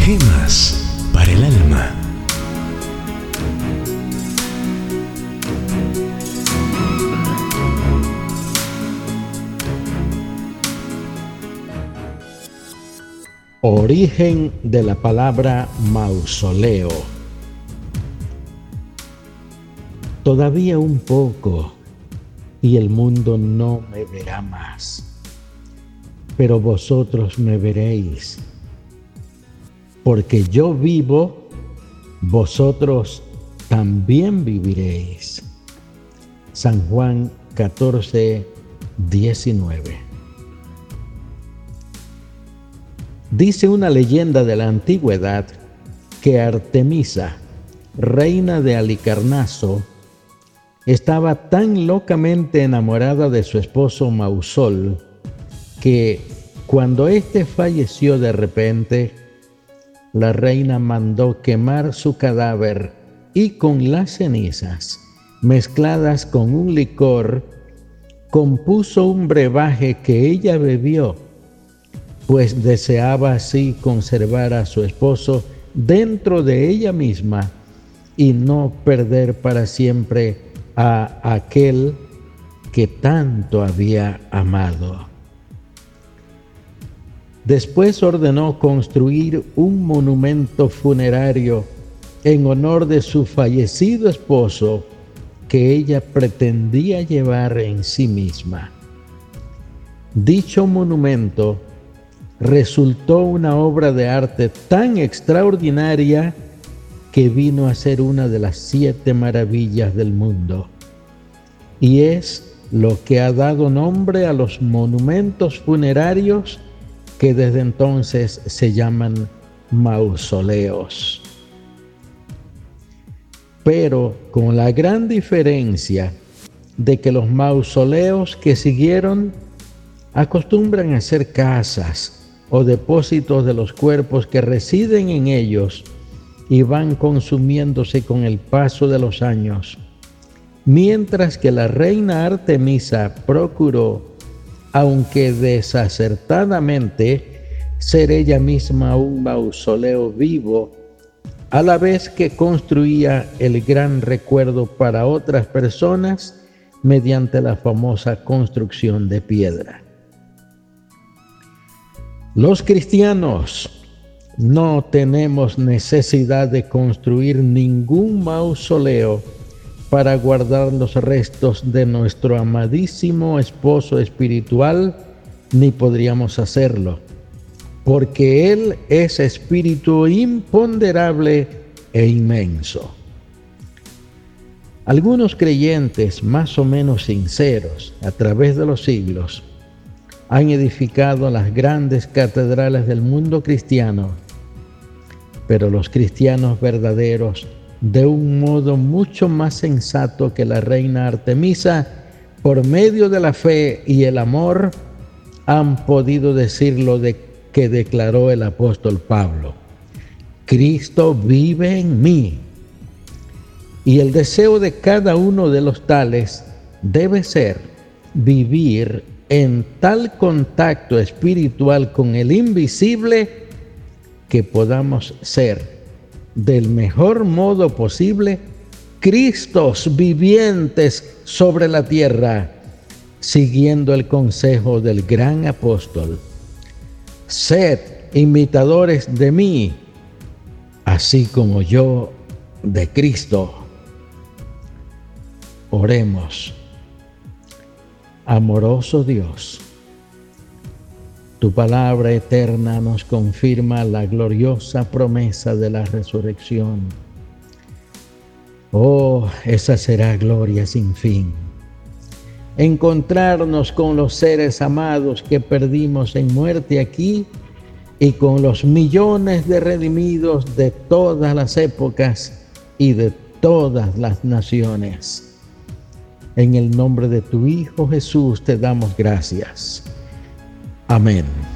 Gemas para el alma. Origen de la palabra mausoleo. Todavía un poco y el mundo no me verá más, pero vosotros me veréis, porque yo vivo, vosotros también viviréis. San Juan 14, 19. Dice una leyenda de la antigüedad que Artemisa, reina de Alicarnaso, estaba tan locamente enamorada de su esposo Mausol que cuando éste falleció de repente, la reina mandó quemar su cadáver y con las cenizas, mezcladas con un licor, compuso un brebaje que ella bebió pues deseaba así conservar a su esposo dentro de ella misma y no perder para siempre a aquel que tanto había amado. Después ordenó construir un monumento funerario en honor de su fallecido esposo que ella pretendía llevar en sí misma. Dicho monumento resultó una obra de arte tan extraordinaria que vino a ser una de las siete maravillas del mundo. Y es lo que ha dado nombre a los monumentos funerarios que desde entonces se llaman mausoleos. Pero con la gran diferencia de que los mausoleos que siguieron acostumbran a ser casas o depósitos de los cuerpos que residen en ellos y van consumiéndose con el paso de los años. Mientras que la reina Artemisa procuró, aunque desacertadamente, ser ella misma un mausoleo vivo, a la vez que construía el gran recuerdo para otras personas mediante la famosa construcción de piedra. Los cristianos no tenemos necesidad de construir ningún mausoleo para guardar los restos de nuestro amadísimo esposo espiritual, ni podríamos hacerlo, porque Él es espíritu imponderable e inmenso. Algunos creyentes más o menos sinceros a través de los siglos han edificado las grandes catedrales del mundo cristiano, pero los cristianos verdaderos, de un modo mucho más sensato que la reina Artemisa, por medio de la fe y el amor, han podido decir lo de que declaró el apóstol Pablo. Cristo vive en mí. Y el deseo de cada uno de los tales debe ser vivir en tal contacto espiritual con el invisible que podamos ser del mejor modo posible Cristos vivientes sobre la tierra, siguiendo el consejo del gran apóstol. Sed imitadores de mí, así como yo de Cristo. Oremos. Amoroso Dios, tu palabra eterna nos confirma la gloriosa promesa de la resurrección. Oh, esa será gloria sin fin. Encontrarnos con los seres amados que perdimos en muerte aquí y con los millones de redimidos de todas las épocas y de todas las naciones. En el nombre de tu Hijo Jesús te damos gracias. Amén.